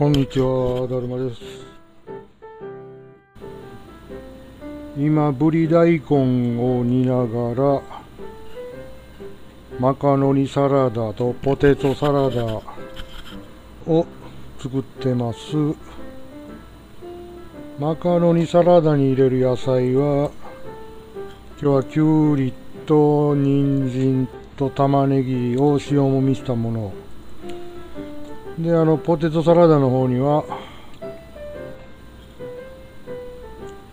こんにちは、だるまです。今、ぶり大根を煮ながら、マカロニサラダとポテトサラダを作ってます。マカロニサラダに入れる野菜は、今日はきゅうりと人参と玉ねぎを塩もみしたもの。で、あの、ポテトサラダの方には、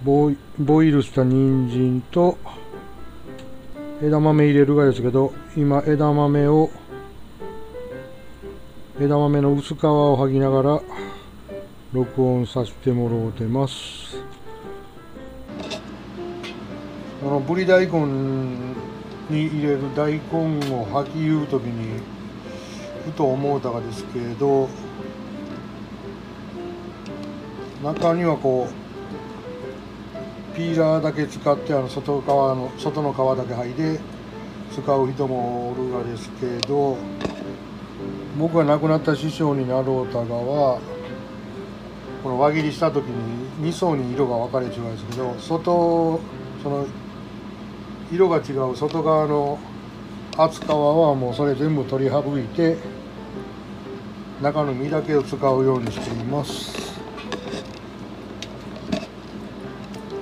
ボイボイルした人参と枝豆入れるがですけど今枝豆を枝豆の薄皮を剥ぎながら録音させてもろうてます。あのぶり大根に入れる大根を剥ぎ言う時にふと思うたがですけど中にはこうピーラーだけ使ってあの外側の外の皮だけ剥いで使う人もおるがですけど僕が亡くなった師匠になろうたがはこの輪切りした時に2層に色が分かれ違うんですけど外その色が違う外側の厚皮はもうそれ全部取り省いて中の実だけを使うようにしています。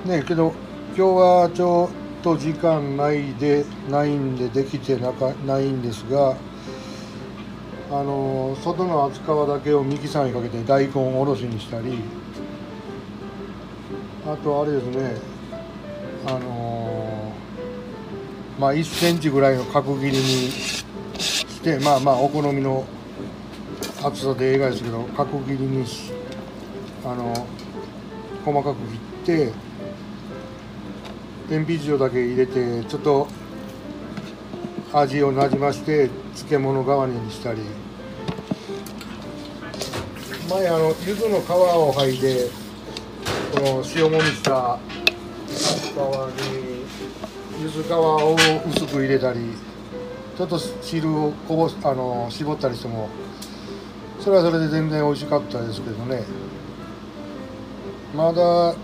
ねけど今日はちょっと時間ないでないんでできてなかないんですがあの外の厚皮だけをミキサーにかけて大根おろしにしたりあとあれですねあのまあ1センチぐらいの角切りにしてまあまあお好みの厚さで映画ですけど角切りにあの細かく切って天日塩だけ入れてちょっと味をなじまして漬物代わりにしたり。前あの柚子の皮を剥いでこの塩もみした皮に柚子皮を薄く入れたりちょっと汁をこぼすあの絞ったりしてもそれはそれで全然美味しかったですけどね。まだ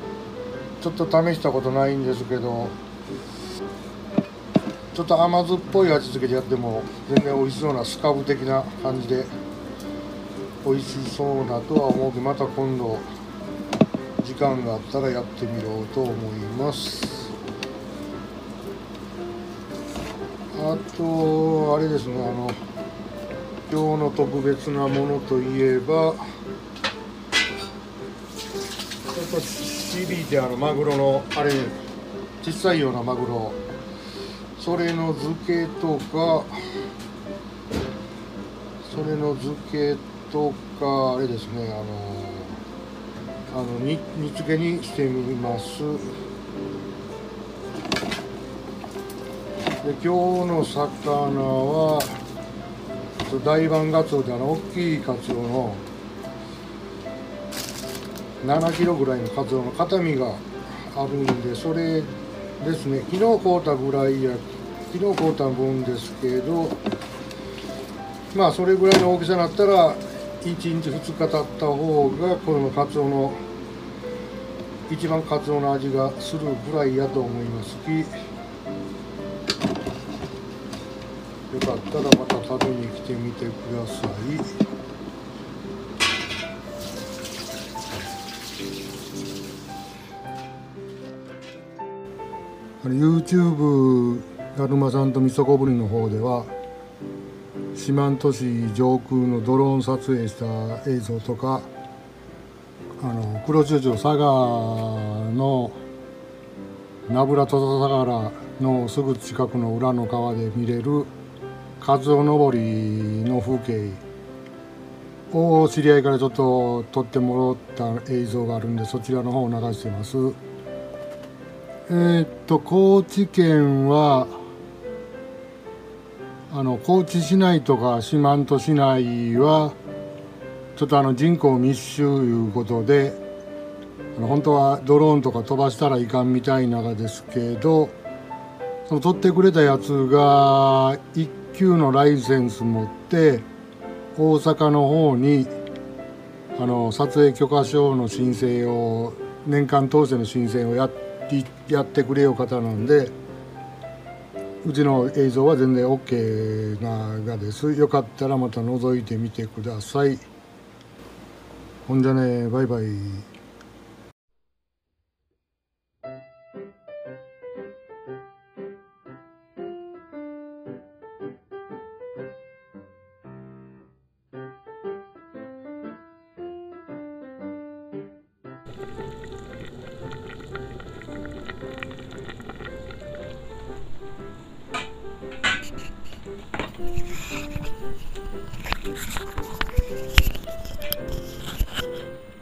ちょっと試したことないんですけどちょっと甘酸っぽい味付けでやっても全然美味しそうなスカブ的な感じで美味しそうなとは思うけどまた今度時間があったらやってみようと思います。あとあれですねあの今日の特別なものといえばちょっと CB ってあのマグロのあれ小さいようなマグロ。それの漬けとかそれの漬けとかあれですねあのあの煮煮付けにしてみます。で今日の魚は大判ガツオであの大きいカツオの7キロぐらいのカツオの形見があるんでそれですね昨日買うたぐらいや昨日買うた分ですけどまあそれぐらいの大きさになったら1日2日経った方がこのカツオの一番カツオの味がするぐらいやと思います。きかったらまた食べに来てみてください。YouTube だるまさんとみそこぶりの方では四万十市上空のドローン撮影した映像とかあの黒潮町佐賀の名倉土佐佐原のすぐ近くの裏の川で見れるカツオ登りの風景を知り合いからちょっと撮ってもらった映像があるんでそちらの方を流してます。えー、っと高知県はあの高知市内とか四万十市内はちょっとあの人口密集いうことであの本当はドローンとか飛ばしたらいかんみたいながですけどその取ってくれたやつが1級のライセンス持って大阪の方にあの撮影許可証の申請を年間通しての申請をややってくれよ方なんでうちの映像は全然 OK ながです。よかったらまた覗いてみてください。ほんじゃねバイバイ。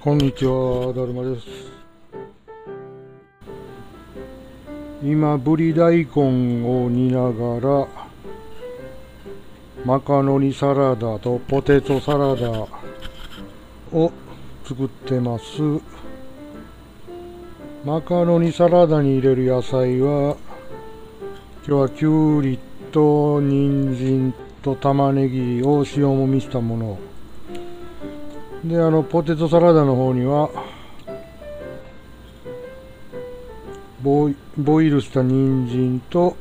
こんにちは、だるまです。今、ぶり大根を煮ながら、マカロニサラダとポテトサラダを作ってます。マカロニサラダに入れる野菜は、今日はきゅうりと人参と玉ねぎを塩もみしたものであのポテトサラダの方にはボイボイルした人参と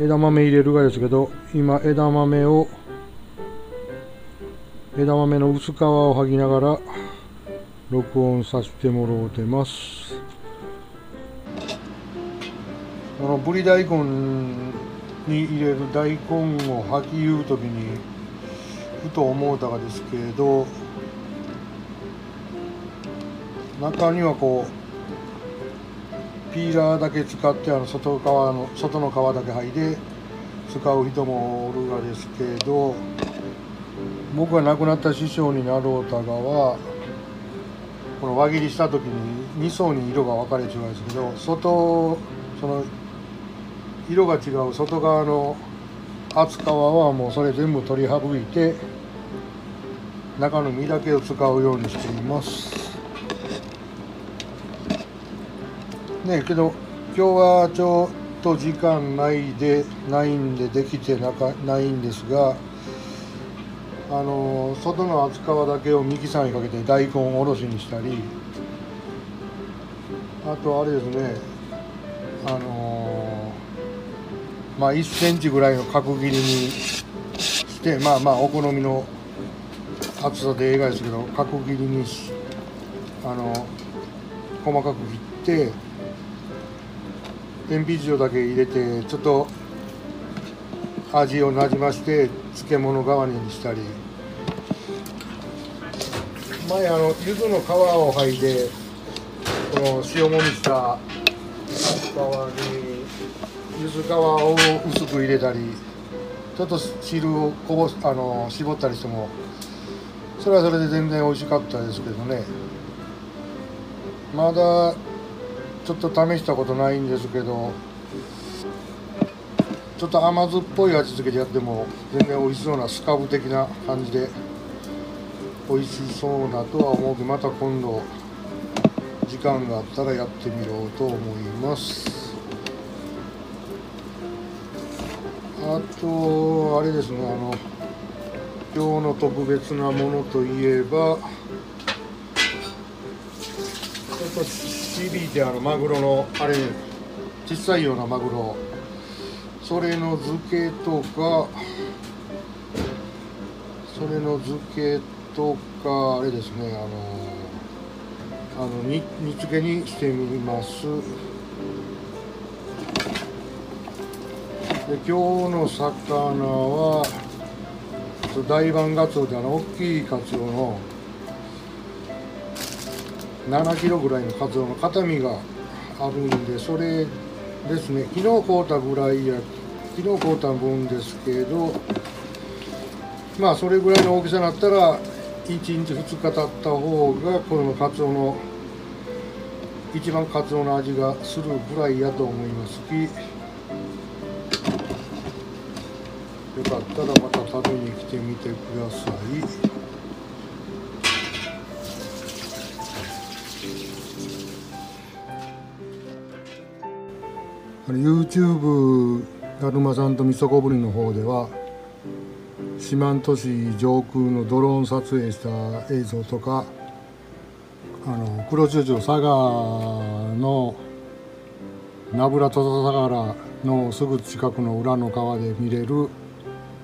枝豆入れるがですけど今枝豆を枝豆の薄皮を剥ぎながら録音させてもろうてます。あのぶり大根に入れる大根を剥ぎ言う時にふと思うたがですけど中にはこうピーラーだけ使ってあの外側の外の皮だけ剥いで使う人もおるがですけど僕が亡くなった師匠になろうたがはこの輪切りした時に2層に色が分かれちゃうんですけど外その色が違う外側の厚皮はもうそれ全部取り省いて中の身だけを使うようにしています。ねけど今日はちょっと時間ないでないんでできてなかないんですがあの外の厚皮だけをミキサーにかけて大根おろしにしたりあとあれですねあのまあ1センチぐらいの角切りにしてまあまあお好みの厚さで映画ですけど角切りにしあの細かく切って天日塩だけ入れてちょっと味をなじまして漬物代わりにしたり。前あの柚子の皮を剥いでこの塩もみした皮に柚子皮を薄く入れたりちょっと汁をこぼすあの絞ったりしてもそれはそれで全然美味しかったですけどね。まだちょっと試したことないんですけどちょっと甘酸っぱい味付けでやっても全然美味しそうなスカブ的な感じで美味しそうなとは思うけどまた今度時間があったらやってみようと思います。あとあれですねあの今日の特別なものといえばちょっと響いてあるマグロのあれ小さいようなマグロ。それの漬けとかそれの漬けとかあれですねあのあの煮煮付けにしてみます。で今日の魚は大判ガツオであの大きいカツオの7キロぐらいのカツオの肩身があるんでそれですね。昨日買うたぐらいや昨日買うた分ですけどまあそれぐらいの大きさになったら1日2日経った方がこのカツオの一番カツオの味がするぐらいやと思います。きよかったらまた食べに来てみてください。あの YouTube だるまさんとみそこぶりの方では四万十市上空のドローン撮影した映像とかあの黒潮町佐賀の名倉土佐佐原のすぐ近くの裏の川で見れる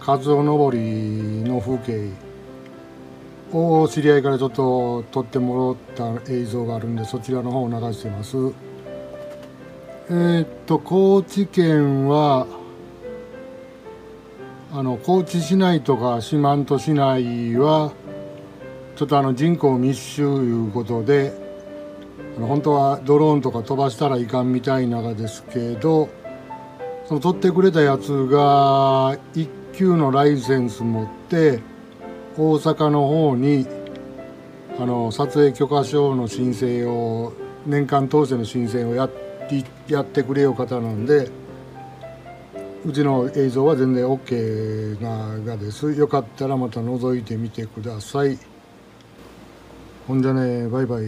カツオ登りの風景を知り合いからちょっと撮ってもらった映像があるんでそちらの方を流してます。えー、っと高知県はあの高知市内とか四万十市内はちょっとあの人口密集いうことで本当はドローンとか飛ばしたらいかんみたいながですけどその取ってくれたやつが1級のライセンス持って大阪の方にあの撮影許可証の申請を年間通しての申請をやっやってくれよう方なんで。うちの映像は全然 OK ながですよかったらまた覗いてみてくださいほんじゃねバイバイ